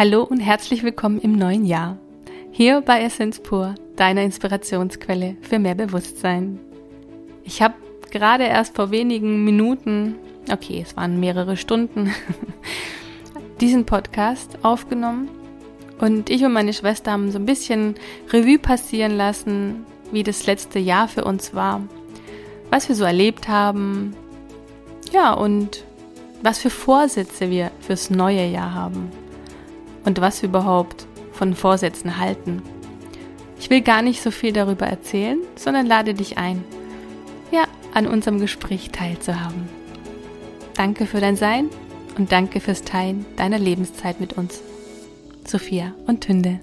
Hallo und herzlich willkommen im neuen Jahr. Hier bei Essence Pur, deiner Inspirationsquelle für mehr Bewusstsein. Ich habe gerade erst vor wenigen Minuten, okay, es waren mehrere Stunden, diesen Podcast aufgenommen. Und ich und meine Schwester haben so ein bisschen Revue passieren lassen, wie das letzte Jahr für uns war, was wir so erlebt haben, ja, und was für Vorsätze wir fürs neue Jahr haben und was wir überhaupt von Vorsätzen halten. Ich will gar nicht so viel darüber erzählen, sondern lade dich ein, ja, an unserem Gespräch teilzuhaben. Danke für dein Sein und danke fürs Teilen deiner Lebenszeit mit uns. Sophia und Tünde.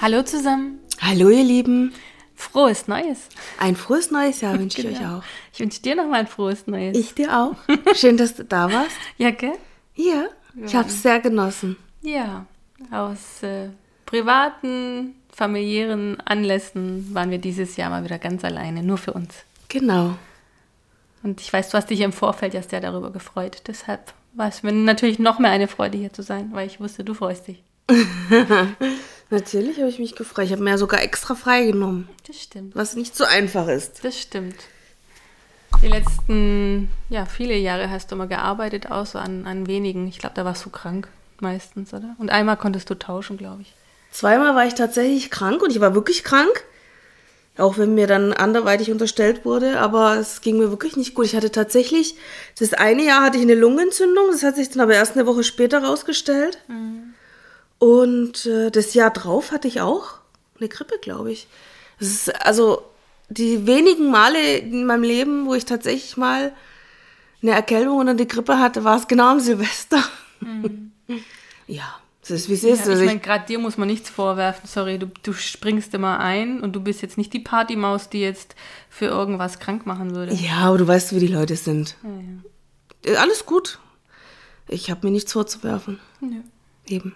Hallo zusammen. Hallo ihr Lieben. Frohes Neues. Ein frohes neues Jahr wünsche genau. ich euch auch. Ich wünsche dir nochmal ein frohes Neues. Ich dir auch. Schön, dass du da warst. Ja, gell? Ja, ich habe es sehr genossen. Ja, aus äh, privaten, familiären Anlässen waren wir dieses Jahr mal wieder ganz alleine, nur für uns. Genau. Und ich weiß, du hast dich im Vorfeld ja sehr darüber gefreut. Deshalb war es mir natürlich noch mehr eine Freude, hier zu sein, weil ich wusste, du freust dich. Natürlich habe ich mich gefreut. Ich habe mir ja sogar extra freigenommen. Das stimmt. Was nicht so einfach ist. Das stimmt. Die letzten, ja, viele Jahre hast du mal gearbeitet, außer an, an wenigen. Ich glaube, da warst du krank meistens, oder? Und einmal konntest du tauschen, glaube ich. Zweimal war ich tatsächlich krank und ich war wirklich krank. Auch wenn mir dann anderweitig unterstellt wurde, aber es ging mir wirklich nicht gut. Ich hatte tatsächlich, das eine Jahr hatte ich eine Lungenentzündung, das hat sich dann aber erst eine Woche später rausgestellt. Mhm. Und äh, das Jahr drauf hatte ich auch eine Grippe, glaube ich. Das ist also die wenigen Male in meinem Leben, wo ich tatsächlich mal eine Erkältung oder eine Grippe hatte, war es genau am Silvester. Mhm. ja, das ist wie es ist. Ja, ich meine, gerade dir muss man nichts vorwerfen. Sorry, du, du springst immer ein und du bist jetzt nicht die Partymaus, die jetzt für irgendwas krank machen würde. Ja, aber du weißt, wie die Leute sind. Ja, ja. Äh, alles gut. Ich habe mir nichts vorzuwerfen. Ja. Eben.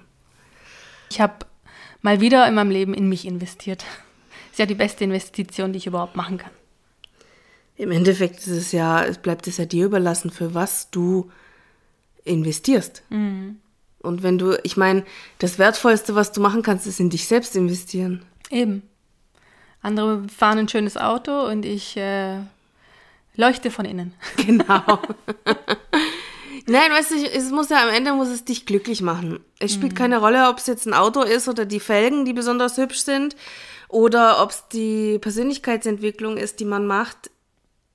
Ich habe mal wieder in meinem Leben in mich investiert. Ist ja die beste Investition, die ich überhaupt machen kann. Im Endeffekt ist es ja, es bleibt es ja dir überlassen, für was du investierst. Mhm. Und wenn du, ich meine, das Wertvollste, was du machen kannst, ist in dich selbst investieren. Eben. Andere fahren ein schönes Auto und ich äh, leuchte von innen. Genau. Nein, weißt du, es muss ja am Ende muss es dich glücklich machen. Es spielt mhm. keine Rolle, ob es jetzt ein Auto ist oder die Felgen, die besonders hübsch sind, oder ob es die Persönlichkeitsentwicklung ist, die man macht,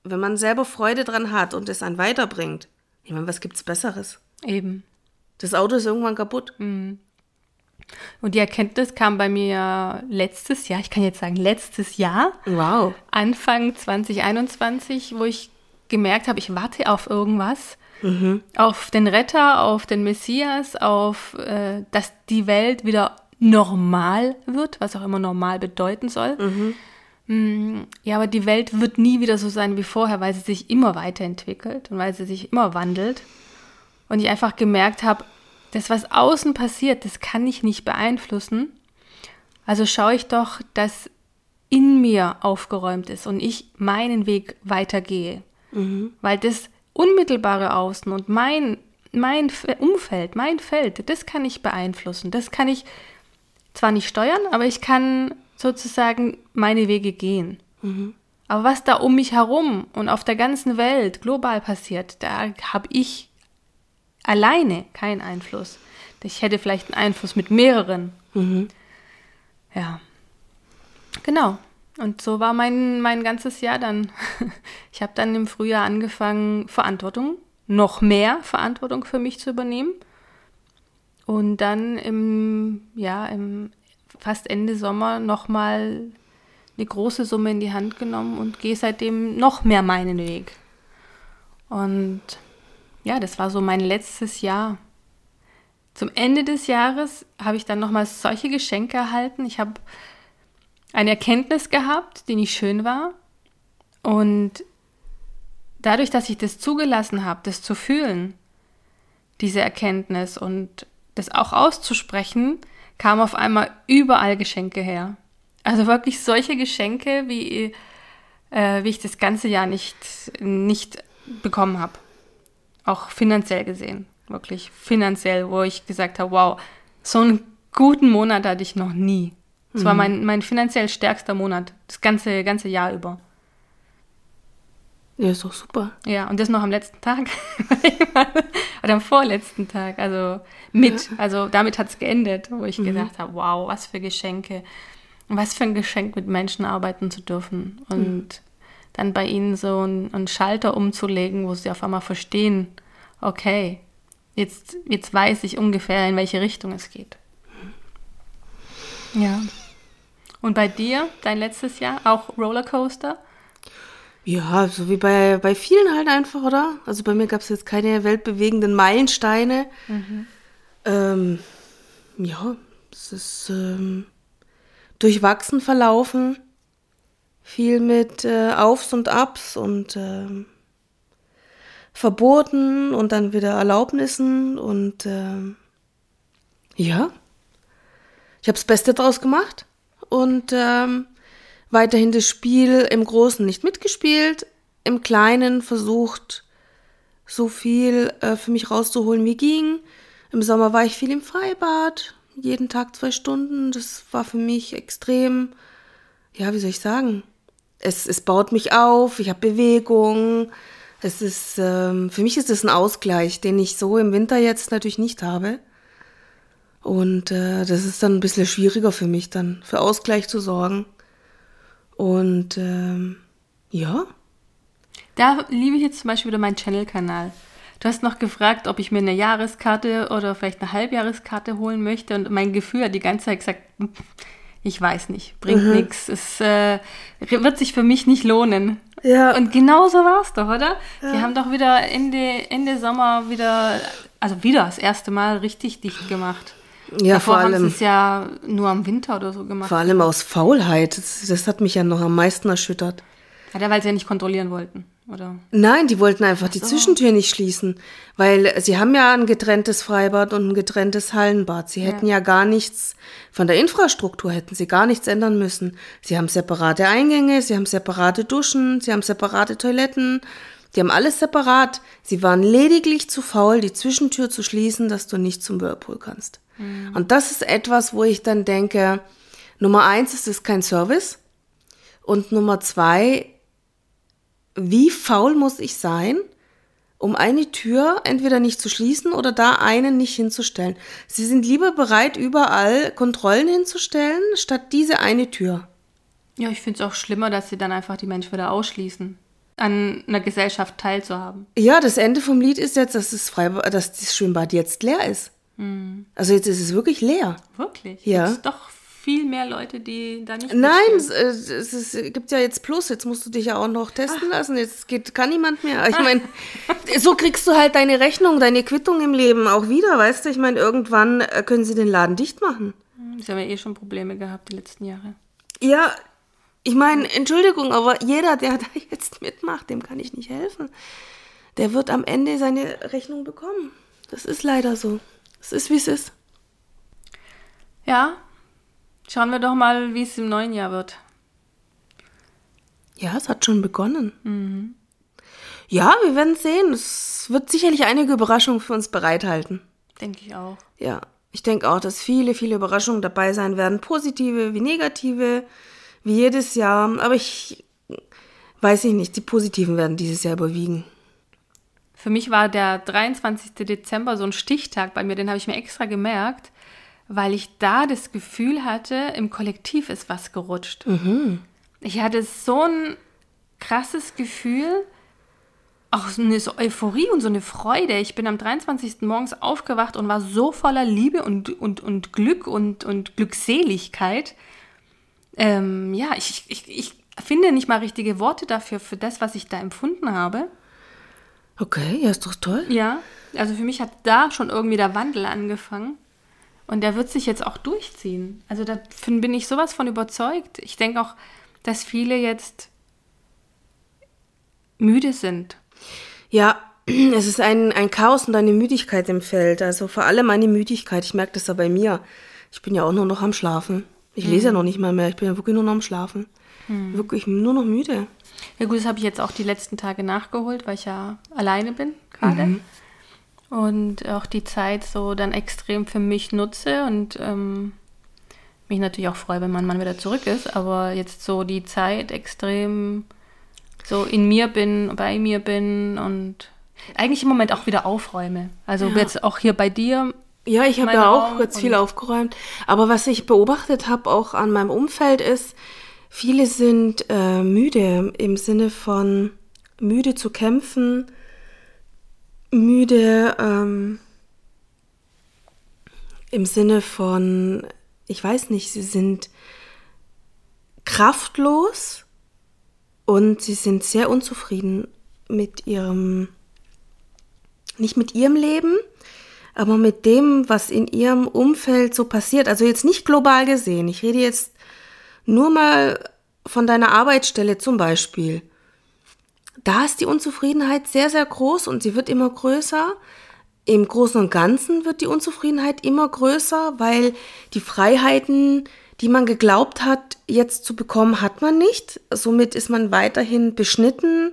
wenn man selber Freude dran hat und es einen weiterbringt. Ich meine, was gibt's Besseres? Eben. Das Auto ist irgendwann kaputt. Mhm. Und die Erkenntnis kam bei mir letztes Jahr, ich kann jetzt sagen letztes Jahr. Wow. Anfang 2021, wo ich gemerkt habe, ich warte auf irgendwas Mhm. Auf den Retter, auf den Messias, auf, äh, dass die Welt wieder normal wird, was auch immer normal bedeuten soll. Mhm. Mm, ja, aber die Welt wird nie wieder so sein wie vorher, weil sie sich immer weiterentwickelt und weil sie sich immer wandelt. Und ich einfach gemerkt habe, das, was außen passiert, das kann ich nicht beeinflussen. Also schaue ich doch, dass in mir aufgeräumt ist und ich meinen Weg weitergehe. Mhm. Weil das unmittelbare Außen und mein, mein Umfeld, mein Feld, das kann ich beeinflussen. Das kann ich zwar nicht steuern, aber ich kann sozusagen meine Wege gehen. Mhm. Aber was da um mich herum und auf der ganzen Welt global passiert, da habe ich alleine keinen Einfluss. Ich hätte vielleicht einen Einfluss mit mehreren. Mhm. Ja. Genau. Und so war mein, mein ganzes Jahr dann. Ich habe dann im Frühjahr angefangen, Verantwortung, noch mehr Verantwortung für mich zu übernehmen. Und dann im, ja, im fast Ende Sommer nochmal eine große Summe in die Hand genommen und gehe seitdem noch mehr meinen Weg. Und ja, das war so mein letztes Jahr. Zum Ende des Jahres habe ich dann nochmal solche Geschenke erhalten. Ich habe eine Erkenntnis gehabt, die nicht schön war. Und dadurch, dass ich das zugelassen habe, das zu fühlen, diese Erkenntnis und das auch auszusprechen, kam auf einmal überall Geschenke her. Also wirklich solche Geschenke, wie, äh, wie ich das ganze Jahr nicht, nicht bekommen habe. auch finanziell gesehen, wirklich finanziell, wo ich gesagt habe, wow, so einen guten Monat hatte ich noch nie. Es mhm. war mein, mein finanziell stärkster Monat, das ganze, ganze Jahr über. Ja, ist doch super. Ja, und das noch am letzten Tag. Oder am vorletzten Tag. Also mit. Also damit hat es geendet, wo ich mhm. gedacht habe, wow, was für Geschenke. Was für ein Geschenk, mit Menschen arbeiten zu dürfen. Und mhm. dann bei ihnen so einen Schalter umzulegen, wo sie auf einmal verstehen, okay, jetzt, jetzt weiß ich ungefähr, in welche Richtung es geht. Ja. Und bei dir, dein letztes Jahr, auch Rollercoaster? Ja, so wie bei, bei vielen halt einfach, oder? Also bei mir gab es jetzt keine weltbewegenden Meilensteine. Mhm. Ähm, ja, es ist ähm, durchwachsen verlaufen. Viel mit äh, Aufs und Abs und ähm, Verboten und dann wieder Erlaubnissen und ähm, ja, ich habe das Beste draus gemacht und ähm, weiterhin das Spiel im Großen nicht mitgespielt, im Kleinen versucht, so viel äh, für mich rauszuholen, wie ging. Im Sommer war ich viel im Freibad, jeden Tag zwei Stunden. Das war für mich extrem, ja, wie soll ich sagen? Es, es baut mich auf, ich habe Bewegung. Es ist, ähm, für mich ist es ein Ausgleich, den ich so im Winter jetzt natürlich nicht habe. Und äh, das ist dann ein bisschen schwieriger für mich, dann für Ausgleich zu sorgen. Und ähm, ja. Da liebe ich jetzt zum Beispiel wieder meinen Channel-Kanal. Du hast noch gefragt, ob ich mir eine Jahreskarte oder vielleicht eine Halbjahreskarte holen möchte. Und mein Gefühl hat die ganze Zeit gesagt, hm, ich weiß nicht, bringt mhm. nichts. Es äh, wird sich für mich nicht lohnen. Ja. Und genau so war es doch, oder? Ja. Wir haben doch wieder Ende, Ende Sommer wieder, also wieder das erste Mal richtig dicht gemacht. Ja, Davor vor allem. haben sie es ja nur am Winter oder so gemacht. Vor allem aus Faulheit. Das, das hat mich ja noch am meisten erschüttert. Ja, weil sie ja nicht kontrollieren wollten, oder? Nein, die wollten einfach so. die Zwischentür nicht schließen. Weil sie haben ja ein getrenntes Freibad und ein getrenntes Hallenbad. Sie hätten ja. ja gar nichts, von der Infrastruktur hätten sie gar nichts ändern müssen. Sie haben separate Eingänge, sie haben separate Duschen, sie haben separate Toiletten. Die haben alles separat. Sie waren lediglich zu faul, die Zwischentür zu schließen, dass du nicht zum Whirlpool kannst. Mhm. Und das ist etwas, wo ich dann denke, Nummer eins ist es kein Service. Und Nummer zwei, wie faul muss ich sein, um eine Tür entweder nicht zu schließen oder da einen nicht hinzustellen. Sie sind lieber bereit, überall Kontrollen hinzustellen, statt diese eine Tür. Ja, ich finde es auch schlimmer, dass sie dann einfach die Menschen wieder ausschließen, an einer Gesellschaft teilzuhaben. Ja, das Ende vom Lied ist jetzt, dass das, Freibad, dass das Schwimmbad jetzt leer ist. Mhm. Also jetzt ist es wirklich leer. Wirklich? Ja. Gibt doch viel mehr Leute, die da nicht Nein, es, äh, es, es, gibt ja jetzt Plus, jetzt musst du dich ja auch noch testen Ach. lassen. Jetzt geht, kann niemand mehr. Ich meine, so kriegst du halt deine Rechnung, deine Quittung im Leben auch wieder, weißt du? Ich meine, irgendwann äh, können sie den Laden dicht machen. Sie haben ja eh schon Probleme gehabt die letzten Jahre. Ja, ich meine, Entschuldigung, aber jeder, der da jetzt mitmacht, dem kann ich nicht helfen. Der wird am Ende seine Rechnung bekommen. Das ist leider so. Es ist, wie es ist. Ja, schauen wir doch mal, wie es im neuen Jahr wird. Ja, es hat schon begonnen. Mhm. Ja, wir werden sehen. Es wird sicherlich einige Überraschungen für uns bereithalten. Denke ich auch. Ja, ich denke auch, dass viele, viele Überraschungen dabei sein werden. Positive wie negative, wie jedes Jahr. Aber ich weiß ich nicht, die positiven werden dieses Jahr überwiegen. Für mich war der 23. Dezember so ein Stichtag bei mir, den habe ich mir extra gemerkt, weil ich da das Gefühl hatte, im Kollektiv ist was gerutscht. Mhm. Ich hatte so ein krasses Gefühl, auch so eine Euphorie und so eine Freude. Ich bin am 23. morgens aufgewacht und war so voller Liebe und, und, und Glück und, und Glückseligkeit. Ähm, ja, ich, ich, ich finde nicht mal richtige Worte dafür, für das, was ich da empfunden habe. Okay, ja, ist doch toll. Ja, also für mich hat da schon irgendwie der Wandel angefangen. Und der wird sich jetzt auch durchziehen. Also davon bin ich sowas von überzeugt. Ich denke auch, dass viele jetzt müde sind. Ja, es ist ein, ein Chaos und eine Müdigkeit im Feld. Also vor allem eine Müdigkeit. Ich merke das ja bei mir. Ich bin ja auch nur noch am Schlafen. Ich lese ja mhm. noch nicht mal mehr. Ich bin ja wirklich nur noch am Schlafen. Mhm. Wirklich nur noch müde. Ja gut, das habe ich jetzt auch die letzten Tage nachgeholt, weil ich ja alleine bin gerade. Mhm. und auch die Zeit so dann extrem für mich nutze und ähm, mich natürlich auch freue, wenn mein Mann wieder zurück ist, aber jetzt so die Zeit extrem so in mir bin, bei mir bin und eigentlich im Moment auch wieder aufräume. Also ja. jetzt auch hier bei dir. Ja, ich habe ja auch ganz viel aufgeräumt. Aber was ich beobachtet habe, auch an meinem Umfeld, ist, viele sind äh, müde im Sinne von müde zu kämpfen, müde ähm, im Sinne von, ich weiß nicht, sie sind kraftlos und sie sind sehr unzufrieden mit ihrem, nicht mit ihrem Leben, aber mit dem, was in ihrem Umfeld so passiert. Also jetzt nicht global gesehen. Ich rede jetzt nur mal von deiner Arbeitsstelle zum Beispiel da ist die Unzufriedenheit sehr, sehr groß und sie wird immer größer. Im Großen und Ganzen wird die Unzufriedenheit immer größer, weil die Freiheiten, die man geglaubt hat, jetzt zu bekommen, hat man nicht. Somit ist man weiterhin beschnitten.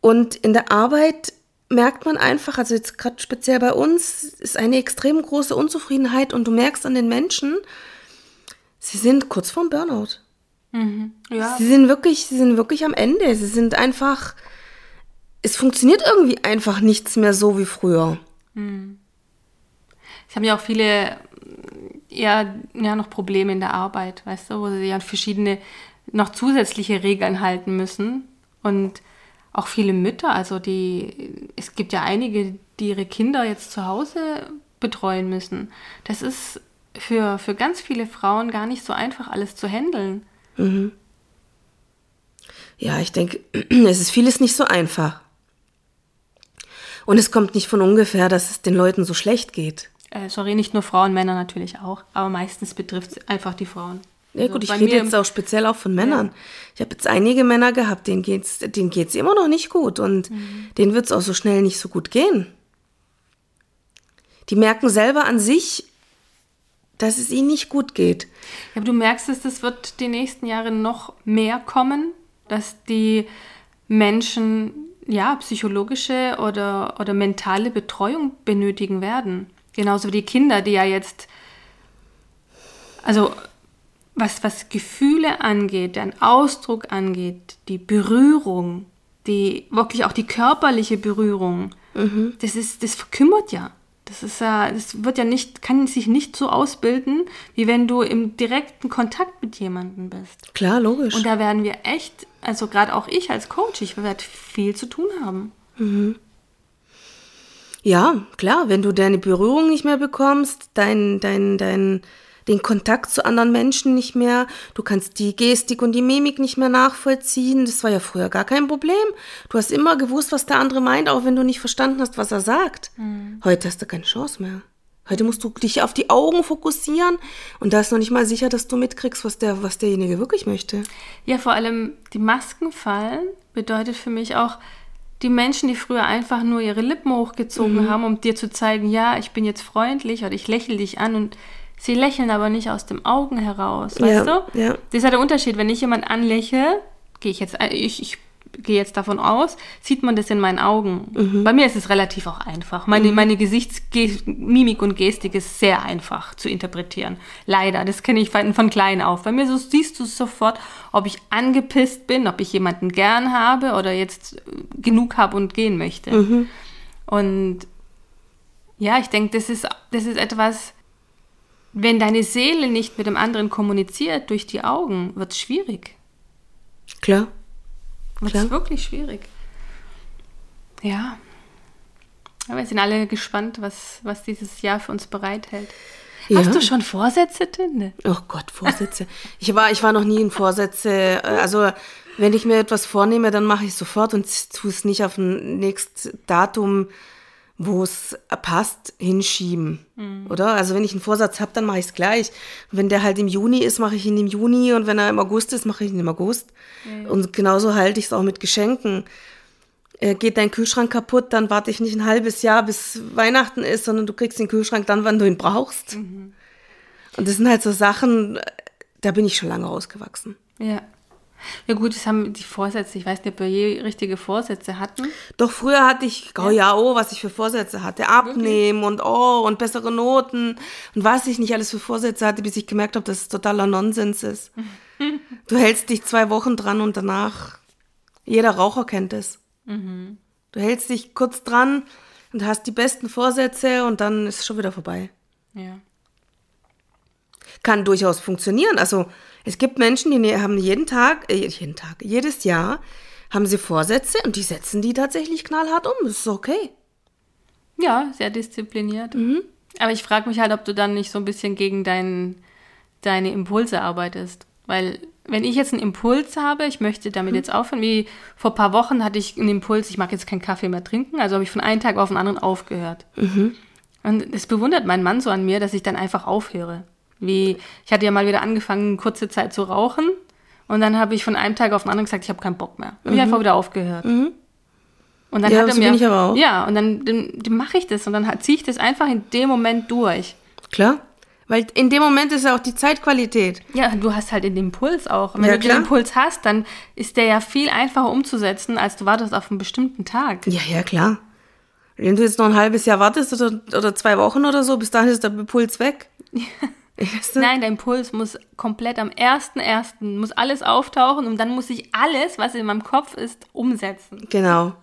Und in der Arbeit merkt man einfach, also jetzt gerade speziell bei uns, ist eine extrem große Unzufriedenheit und du merkst an den Menschen, sie sind kurz vorm Burnout. Mhm. Ja. Sie sind wirklich, sie sind wirklich am Ende. Sie sind einfach, es funktioniert irgendwie einfach nichts mehr so wie früher. Mhm. Es haben ja auch viele eher ja, noch Probleme in der Arbeit, weißt du, wo sie ja verschiedene noch zusätzliche Regeln halten müssen. Und auch viele Mütter, also die, es gibt ja einige, die ihre Kinder jetzt zu Hause betreuen müssen. Das ist für, für ganz viele Frauen gar nicht so einfach, alles zu handeln. Mhm. Ja, ich denke, es ist vieles nicht so einfach. Und es kommt nicht von ungefähr, dass es den Leuten so schlecht geht. Äh, sorry, nicht nur Frauen, Männer natürlich auch, aber meistens betrifft es einfach die Frauen. Ja also gut, ich rede jetzt auch speziell auch von Männern. Ja. Ich habe jetzt einige Männer gehabt, denen geht's, denen geht's immer noch nicht gut und mhm. denen wird es auch so schnell nicht so gut gehen. Die merken selber an sich, dass es ihnen nicht gut geht. Ja, aber du merkst es, das wird die nächsten Jahre noch mehr kommen, dass die Menschen ja psychologische oder, oder mentale Betreuung benötigen werden. Genauso wie die Kinder, die ja jetzt, also was, was Gefühle angeht, den Ausdruck angeht, die Berührung, die wirklich auch die körperliche Berührung, mhm. das ist, das verkümmert ja. Das ist ja, das wird ja nicht, kann sich nicht so ausbilden, wie wenn du im direkten Kontakt mit jemandem bist. Klar, logisch. Und da werden wir echt, also gerade auch ich als Coach, ich werde viel zu tun haben. Mhm. Ja, klar, wenn du deine Berührung nicht mehr bekommst, dein, dein, dein, den Kontakt zu anderen Menschen nicht mehr, du kannst die Gestik und die Mimik nicht mehr nachvollziehen. Das war ja früher gar kein Problem. Du hast immer gewusst, was der andere meint, auch wenn du nicht verstanden hast, was er sagt. Mhm. Heute hast du keine Chance mehr. Heute musst du dich auf die Augen fokussieren und da ist noch nicht mal sicher, dass du mitkriegst, was, der, was derjenige wirklich möchte. Ja, vor allem die Masken fallen bedeutet für mich auch, die Menschen, die früher einfach nur ihre Lippen hochgezogen mhm. haben, um dir zu zeigen, ja, ich bin jetzt freundlich oder ich lächle dich an und Sie lächeln aber nicht aus dem Augen heraus, weißt ja, du? Ja. Das ist ja der Unterschied. Wenn ich jemand anlächle, gehe ich jetzt, ich, ich gehe jetzt davon aus, sieht man das in meinen Augen. Mhm. Bei mir ist es relativ auch einfach. Meine, mhm. meine Gesichtsmimik und Gestik ist sehr einfach zu interpretieren. Leider, das kenne ich von, von klein auf. Bei mir so, siehst du sofort, ob ich angepisst bin, ob ich jemanden gern habe oder jetzt genug habe und gehen möchte. Mhm. Und ja, ich denke, das ist, das ist etwas, wenn deine Seele nicht mit dem anderen kommuniziert durch die Augen, wird es schwierig. Klar. Wird es wirklich schwierig. Ja. Aber wir sind alle gespannt, was, was dieses Jahr für uns bereithält. Ja. Hast du schon Vorsätze, Tinde? Oh Gott, Vorsätze. ich, war, ich war noch nie in Vorsätze. Also, wenn ich mir etwas vornehme, dann mache ich es sofort und tue es nicht auf ein nächstes Datum wo es passt, hinschieben. Mhm. Oder? Also wenn ich einen Vorsatz habe, dann mache ich es gleich. wenn der halt im Juni ist, mache ich ihn im Juni und wenn er im August ist, mache ich ihn im August. Mhm. Und genauso halte ich es auch mit Geschenken. Äh, geht dein Kühlschrank kaputt, dann warte ich nicht ein halbes Jahr, bis Weihnachten ist, sondern du kriegst den Kühlschrank dann, wann du ihn brauchst. Mhm. Und das sind halt so Sachen, da bin ich schon lange rausgewachsen. Ja. Ja gut, das haben die Vorsätze, ich weiß nicht, ob wir je richtige Vorsätze hatten. Doch früher hatte ich, oh ja, oh, was ich für Vorsätze hatte. Abnehmen und oh, und bessere Noten und was ich nicht alles für Vorsätze hatte, bis ich gemerkt habe, dass es totaler Nonsens ist. du hältst dich zwei Wochen dran und danach, jeder Raucher kennt es. Mhm. Du hältst dich kurz dran und hast die besten Vorsätze und dann ist es schon wieder vorbei. Ja. Kann durchaus funktionieren. Also es gibt Menschen, die ne, haben jeden Tag, äh, jeden Tag, jedes Jahr haben sie Vorsätze und die setzen die tatsächlich knallhart um. Das ist okay. Ja, sehr diszipliniert. Aber ich frage mich halt, ob du dann nicht so ein bisschen gegen dein, deine Impulse arbeitest. Weil wenn ich jetzt einen Impuls habe, ich möchte damit jetzt aufhören, wie vor ein paar Wochen hatte ich einen Impuls, ich mag jetzt keinen Kaffee mehr trinken, also habe ich von einem Tag auf den anderen aufgehört. Und es bewundert mein Mann so an mir, dass ich dann einfach aufhöre. Wie, ich hatte ja mal wieder angefangen, kurze Zeit zu rauchen. Und dann habe ich von einem Tag auf den anderen gesagt, ich habe keinen Bock mehr. Habe ich einfach wieder aufgehört. Und dann Ja, hat er mir, bin ich aber auch. ja, und dann, dann, dann mache ich das und dann ziehe ich das einfach in dem Moment durch. Klar. Weil in dem Moment ist ja auch die Zeitqualität. Ja, du hast halt den Impuls auch. Und wenn Ja, du den klar. Impuls hast, dann ist der ja viel einfacher umzusetzen, als du wartest auf einen bestimmten Tag. Ja, ja, klar. Wenn du jetzt noch ein halbes Jahr wartest oder, oder zwei Wochen oder so, bis dahin ist der Impuls weg. Nein, der Impuls muss komplett am 1.1. muss alles auftauchen und dann muss ich alles, was in meinem Kopf ist, umsetzen. Genau.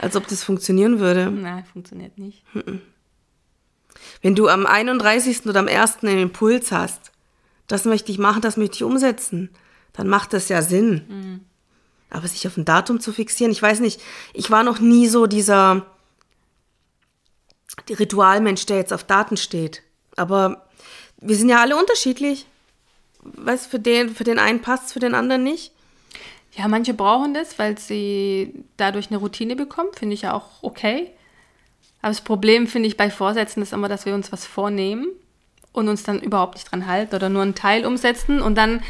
Als ob das funktionieren würde. Nein, funktioniert nicht. Wenn du am 31. oder am 1. einen Impuls hast, das möchte ich machen, das möchte ich umsetzen, dann macht das ja Sinn. Aber sich auf ein Datum zu fixieren, ich weiß nicht, ich war noch nie so dieser Ritualmensch, der jetzt auf Daten steht. Aber wir sind ja alle unterschiedlich. Weißt, für den, für den einen passt für den anderen nicht. Ja, manche brauchen das, weil sie dadurch eine Routine bekommen. Finde ich ja auch okay. Aber das Problem, finde ich, bei Vorsätzen ist immer, dass wir uns was vornehmen und uns dann überhaupt nicht dran halten oder nur einen Teil umsetzen und dann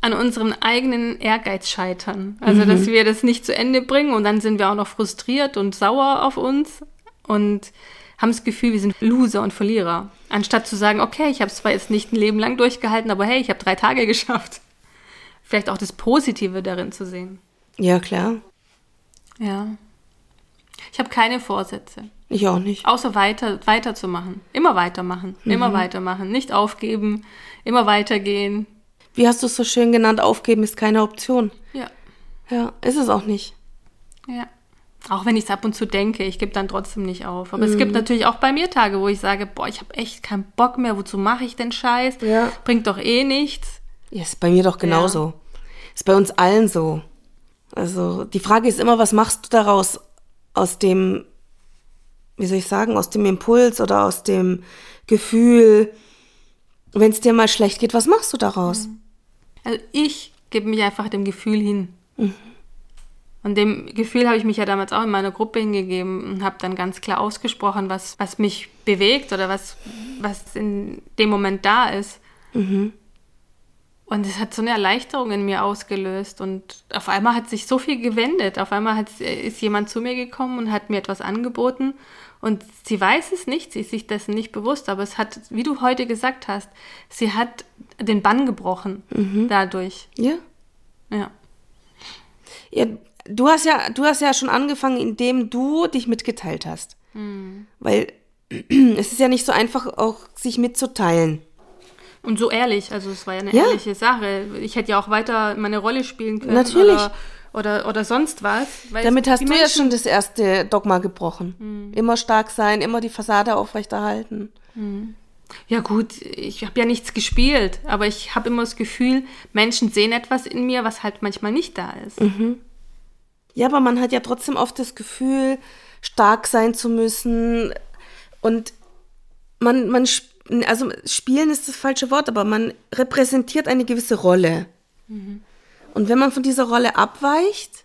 an unserem eigenen Ehrgeiz scheitern. Also, dass wir das nicht zu Ende bringen und dann sind wir auch noch frustriert und sauer auf uns und haben das Gefühl, wir sind Loser und Verlierer. Anstatt zu sagen, okay, ich habe es zwar jetzt nicht ein Leben lang durchgehalten, aber hey, ich habe drei Tage geschafft. Vielleicht auch das Positive darin zu sehen. Ja, klar. Ja. Ich habe keine Vorsätze. Ich auch nicht. Außer weiter, weiterzumachen. Immer weitermachen. Immer weitermachen. Nicht aufgeben. Immer weitergehen. Wie hast du es so schön genannt? Aufgeben ist keine Option. Ja. Ja, ist es auch nicht. Ja. Auch wenn ich es ab und zu denke, ich gebe dann trotzdem nicht auf. Aber es gibt natürlich auch bei mir Tage, wo ich sage, boah, ich habe echt keinen Bock mehr. Wozu mache ich denn Scheiß? Ja. Bringt doch eh nichts. Ja, ist bei mir doch genauso. Ist bei uns allen so. Also die Frage ist immer, was machst du daraus aus dem, wie soll ich sagen, aus dem Impuls oder aus dem Gefühl, wenn es dir mal schlecht geht, was machst du daraus? Also ich gebe mich einfach dem Gefühl hin. Und dem Gefühl habe ich mich ja damals auch in meiner Gruppe hingegeben und habe dann ganz klar ausgesprochen, was, was mich bewegt oder was, was in dem Moment da ist. Und es hat so eine Erleichterung in mir ausgelöst. Und auf einmal hat sich so viel gewendet. Auf einmal hat, ist jemand zu mir gekommen und hat mir etwas angeboten. Und sie weiß es nicht, sie ist sich dessen nicht bewusst, aber es hat, wie du heute gesagt hast, sie hat den Bann gebrochen dadurch. Ja. Ja. ja. Du hast ja, du hast ja schon angefangen, indem du dich mitgeteilt hast. Weil es ist ja nicht so einfach, auch sich mitzuteilen. Und so ehrlich, also es war ja eine Ja. ehrliche Sache. Ich hätte ja auch weiter meine Rolle spielen können. Natürlich. Oder, oder, oder sonst was. Damit hast du ja schon das erste Dogma gebrochen. Immer stark sein, immer die Fassade aufrechterhalten. Ja gut, ich habe ja nichts gespielt, aber ich habe immer das Gefühl, Menschen sehen etwas in mir, was halt manchmal nicht da ist. Ja, aber man hat ja trotzdem oft das Gefühl, stark sein zu müssen. Und man, man, also spielen ist das falsche Wort, aber man repräsentiert eine gewisse Rolle. Und wenn man von dieser Rolle abweicht,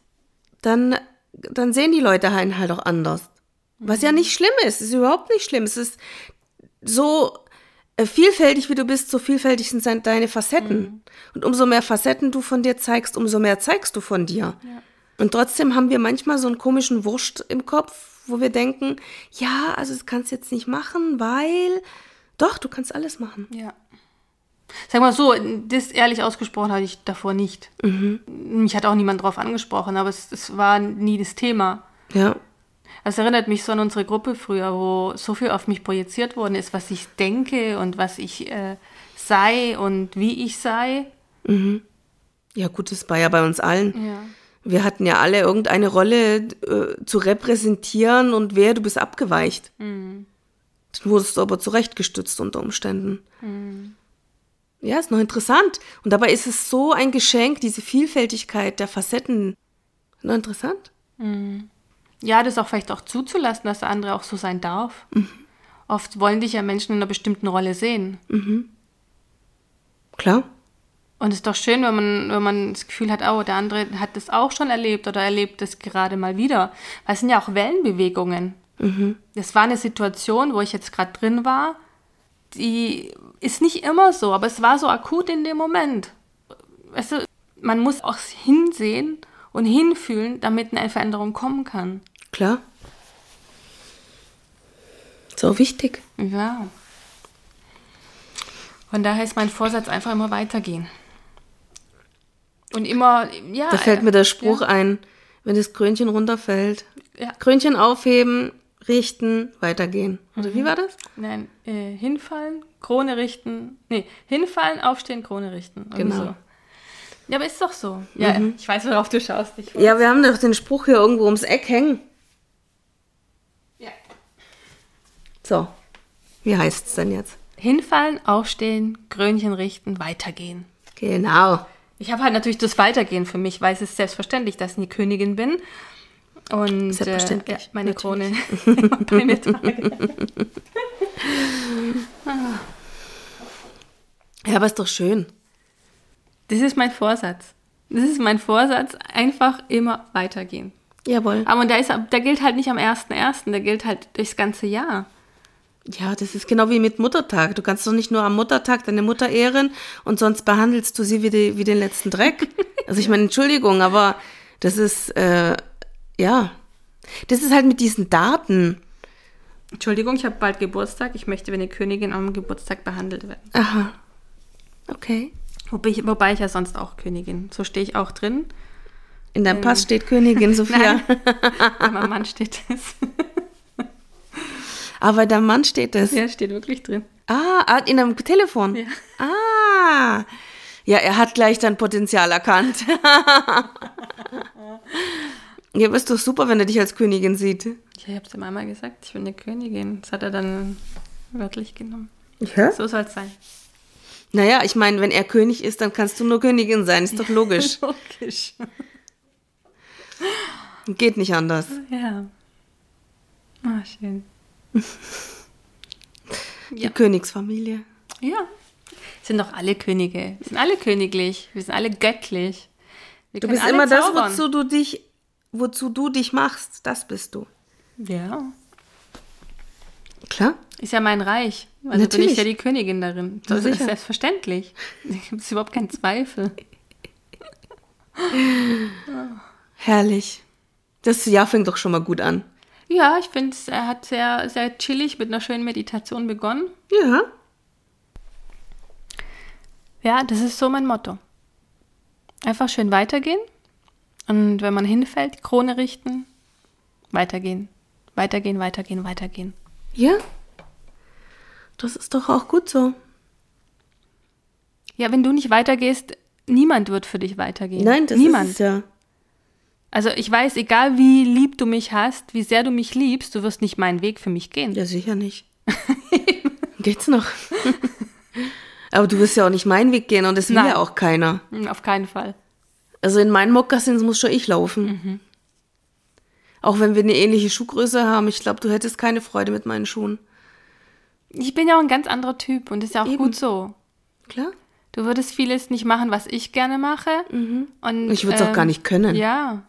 dann, dann sehen die Leute einen halt auch anders. Was ja nicht schlimm ist, ist überhaupt nicht schlimm. Es ist so äh, vielfältig, wie du bist, so vielfältig sind deine Facetten. Und umso mehr Facetten du von dir zeigst, umso mehr zeigst du von dir. Und trotzdem haben wir manchmal so einen komischen Wurscht im Kopf, wo wir denken, ja, also das kannst du jetzt nicht machen, weil doch, du kannst alles machen. Ja. Sag mal so, das ehrlich ausgesprochen hatte ich davor nicht. Mhm. Mich hat auch niemand drauf angesprochen, aber es, es war nie das Thema. Ja. Das erinnert mich so an unsere Gruppe früher, wo so viel auf mich projiziert worden ist, was ich denke und was ich äh, sei und wie ich sei. Ja, gut, das war ja bei uns allen. Ja. Wir hatten ja alle irgendeine Rolle äh, zu repräsentieren und wer, du bist abgeweicht. Dann wurdest du aber zurechtgestützt unter Umständen. Ja, ist noch interessant. Und dabei ist es so ein Geschenk, diese Vielfältigkeit der Facetten. Noch interessant. ja, das auch vielleicht auch zuzulassen, dass der andere auch so sein darf. Oft wollen dich ja Menschen in einer bestimmten Rolle sehen. Klar. Und es ist doch schön, wenn man, wenn man das Gefühl hat, oh, der andere hat das auch schon erlebt oder erlebt das gerade mal wieder. Weil es sind ja auch Wellenbewegungen. Das war eine Situation, wo ich jetzt gerade drin war, die ist nicht immer so, aber es war so akut in dem Moment. Weißt du, man muss auch hinsehen und hinfühlen, damit eine Veränderung kommen kann. Klar. So wichtig. Ja. Von daher ist mein Vorsatz einfach immer weitergehen. Und immer, ja. Da fällt mir der Spruch ein, wenn das Krönchen runterfällt. Ja. Krönchen aufheben, richten, weitergehen. Oder wie war das? Nein, äh, hinfallen, Krone richten. Nee, hinfallen, aufstehen, Krone richten. Genau. So. Ja, aber ist doch so. Ja, ich weiß, worauf du schaust. Ja, wir haben doch den Spruch hier irgendwo ums Eck hängen. Ja. So, wie heißt es denn jetzt? Hinfallen, aufstehen, Krönchen richten, weitergehen. Genau. Ich habe halt natürlich das Weitergehen für mich, weil es ist selbstverständlich, dass ich eine Königin bin. Und Selbstverständlich, Äh, ja, meine natürlich. Krone bei mir trage. Ja, aber ist doch schön. Das ist mein Vorsatz. Das ist mein Vorsatz, einfach immer weitergehen. Jawohl. Aber der, ist, der gilt halt nicht am 1.1., der gilt halt durchs ganze Jahr. Ja, das ist genau wie mit Muttertag. Du kannst doch nicht nur am Muttertag deine Mutter ehren und sonst behandelst du sie wie, die, wie den letzten Dreck. Also ich meine, Entschuldigung, aber das ist, äh, ja, das ist halt mit diesen Daten. Entschuldigung, ich habe bald Geburtstag. Ich möchte wie eine Königin am Geburtstag behandelt werden. Aha. Okay. Wobei ich, wobei ich ja sonst auch Königin. So stehe ich auch drin. In deinem Pass steht Königin Sophia. Bei meinem Mann steht das. Aber bei deinem Mann steht es. Ja, steht wirklich drin. Ah, ah, in einem Telefon. Ja. Ah. Ja, er hat gleich dein Potenzial erkannt. ja, aber ist doch super, wenn er dich als Königin sieht. Ich habe es ihm einmal gesagt, ich bin eine Königin. Das hat er dann wörtlich genommen. Ja? So soll es sein. Naja, ich meine, wenn er König ist, dann kannst du nur Königin sein. Ist doch logisch. Logisch. Geht nicht anders. Ja. Ah, schön. Die Ja. Königsfamilie. Ja. Sind doch alle Könige. Wir sind alle königlich. Wir sind alle göttlich. Wir Du bist immer das, zaubern. wozu du dich, wozu du dich machst. Das bist du. Ja. Klar? Ist ja mein Reich. Also bin Natürlich. ich ja die Königin darin. Das ist sicher. selbstverständlich. Da gibt es überhaupt keinen Zweifel. Herrlich. Das Jahr fängt doch schon mal gut an. Ja, ich finde, er hat sehr, sehr chillig mit einer schönen Meditation begonnen. Ja. Ja, das ist so mein Motto. Einfach schön weitergehen. Und wenn man hinfällt, Krone richten, weitergehen. Weitergehen, weitergehen, weitergehen. Ja. Das ist doch auch gut so. Ja, wenn du nicht weitergehst, niemand wird für dich weitergehen. Nein, das niemand. ist es ja. Also ich weiß, egal wie lieb du mich hast, wie sehr du mich liebst, du wirst nicht meinen Weg für mich gehen. Ja, sicher nicht. Geht's noch? Aber du wirst ja auch nicht meinen Weg gehen und das will Nein. ja auch keiner. Hm, Auf keinen Fall. Also in meinen Mokassins muss schon ich laufen. Auch wenn wir eine ähnliche Schuhgröße haben, ich glaube, du hättest keine Freude mit meinen Schuhen. Ich bin ja auch ein ganz anderer Typ und das ist ja auch Eben. gut so. Klar? Du würdest vieles nicht machen, was ich gerne mache. Und, Mhm. Ich würde es auch ähm, gar nicht können. Ja.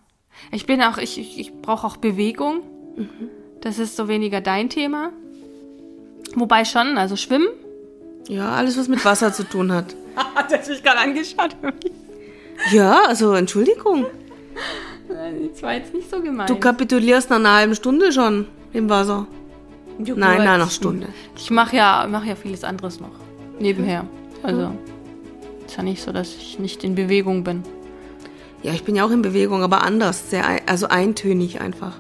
Ich bin auch, ich, ich, ich brauche auch Bewegung. Mhm. Das ist so weniger dein Thema. Wobei schon, also schwimmen. Ja, alles, was mit Wasser zu tun hat. Hat er sich gerade angeschaut? Ja, also Entschuldigung. Das war jetzt nicht so gemein. Du kapitulierst nach einer halben Stunde schon im Wasser. Ja, Nein, nein, nach Stunde. Ich mache ja, mach ja vieles anderes noch. Nebenher. Also, Ist ja nicht so, dass ich nicht in Bewegung bin. Ja, ich bin ja auch in Bewegung, aber anders, sehr, also eintönig einfach.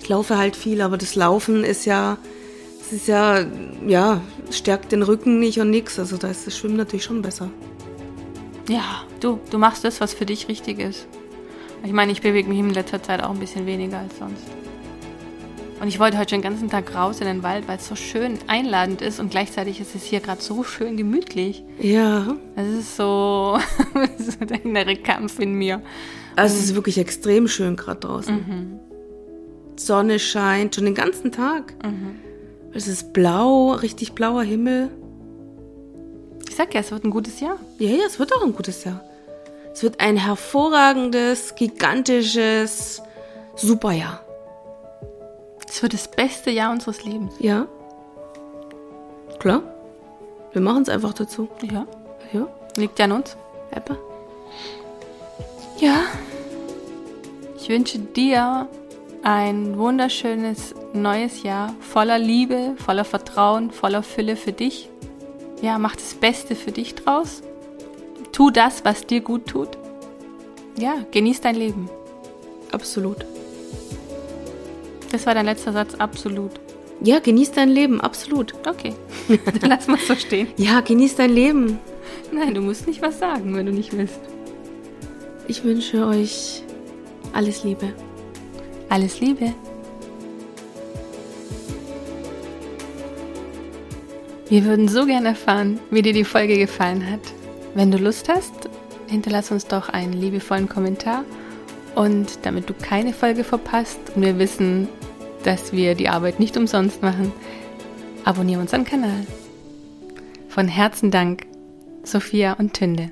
Ich laufe halt viel, aber das Laufen ist ja, es ist ja, ja, stärkt den Rücken nicht und nix. Also da ist das Schwimmen natürlich schon besser. Ja, du, du machst das, was für dich richtig ist. Ich meine, ich bewege mich in letzter Zeit auch ein bisschen weniger als sonst. Und ich wollte heute schon den ganzen Tag raus in den Wald, weil es so schön einladend ist und gleichzeitig ist es hier gerade so schön gemütlich. Ja, Das ist so, so der innere Kampf in mir. also es ist wirklich extrem schön gerade draußen. Sonne scheint schon den ganzen Tag. Es ist blau, richtig blauer Himmel. Ich sag ja, es wird ein gutes Jahr. Ja, ja, es wird auch ein gutes Jahr. Es wird ein hervorragendes, gigantisches Superjahr. Es wird das beste Jahr unseres Lebens. Ja. Klar. Wir machen es einfach dazu. Ja, Ja. liegt ja an uns. Pepper. Ja. Ich wünsche dir ein wunderschönes neues Jahr voller Liebe, voller Vertrauen, voller Fülle für dich. Ja, mach das Beste für dich draus. Tu das, was dir gut tut. Ja, genieß dein Leben. Absolut. Das war dein letzter Satz, absolut. Ja, genieß dein Leben, absolut. Okay, dann lass mal so stehen. Ja, genieß dein Leben. Nein, du musst nicht was sagen, wenn du nicht willst. Ich wünsche euch alles Liebe. Alles Liebe. Wir würden so gerne erfahren, wie dir die Folge gefallen hat. Wenn du Lust hast, hinterlass uns doch einen liebevollen Kommentar. Und damit du keine Folge verpasst und wir wissen, dass wir die Arbeit nicht umsonst machen, abonniere unseren Kanal. Von Herzen Dank, Sophia und Tünde.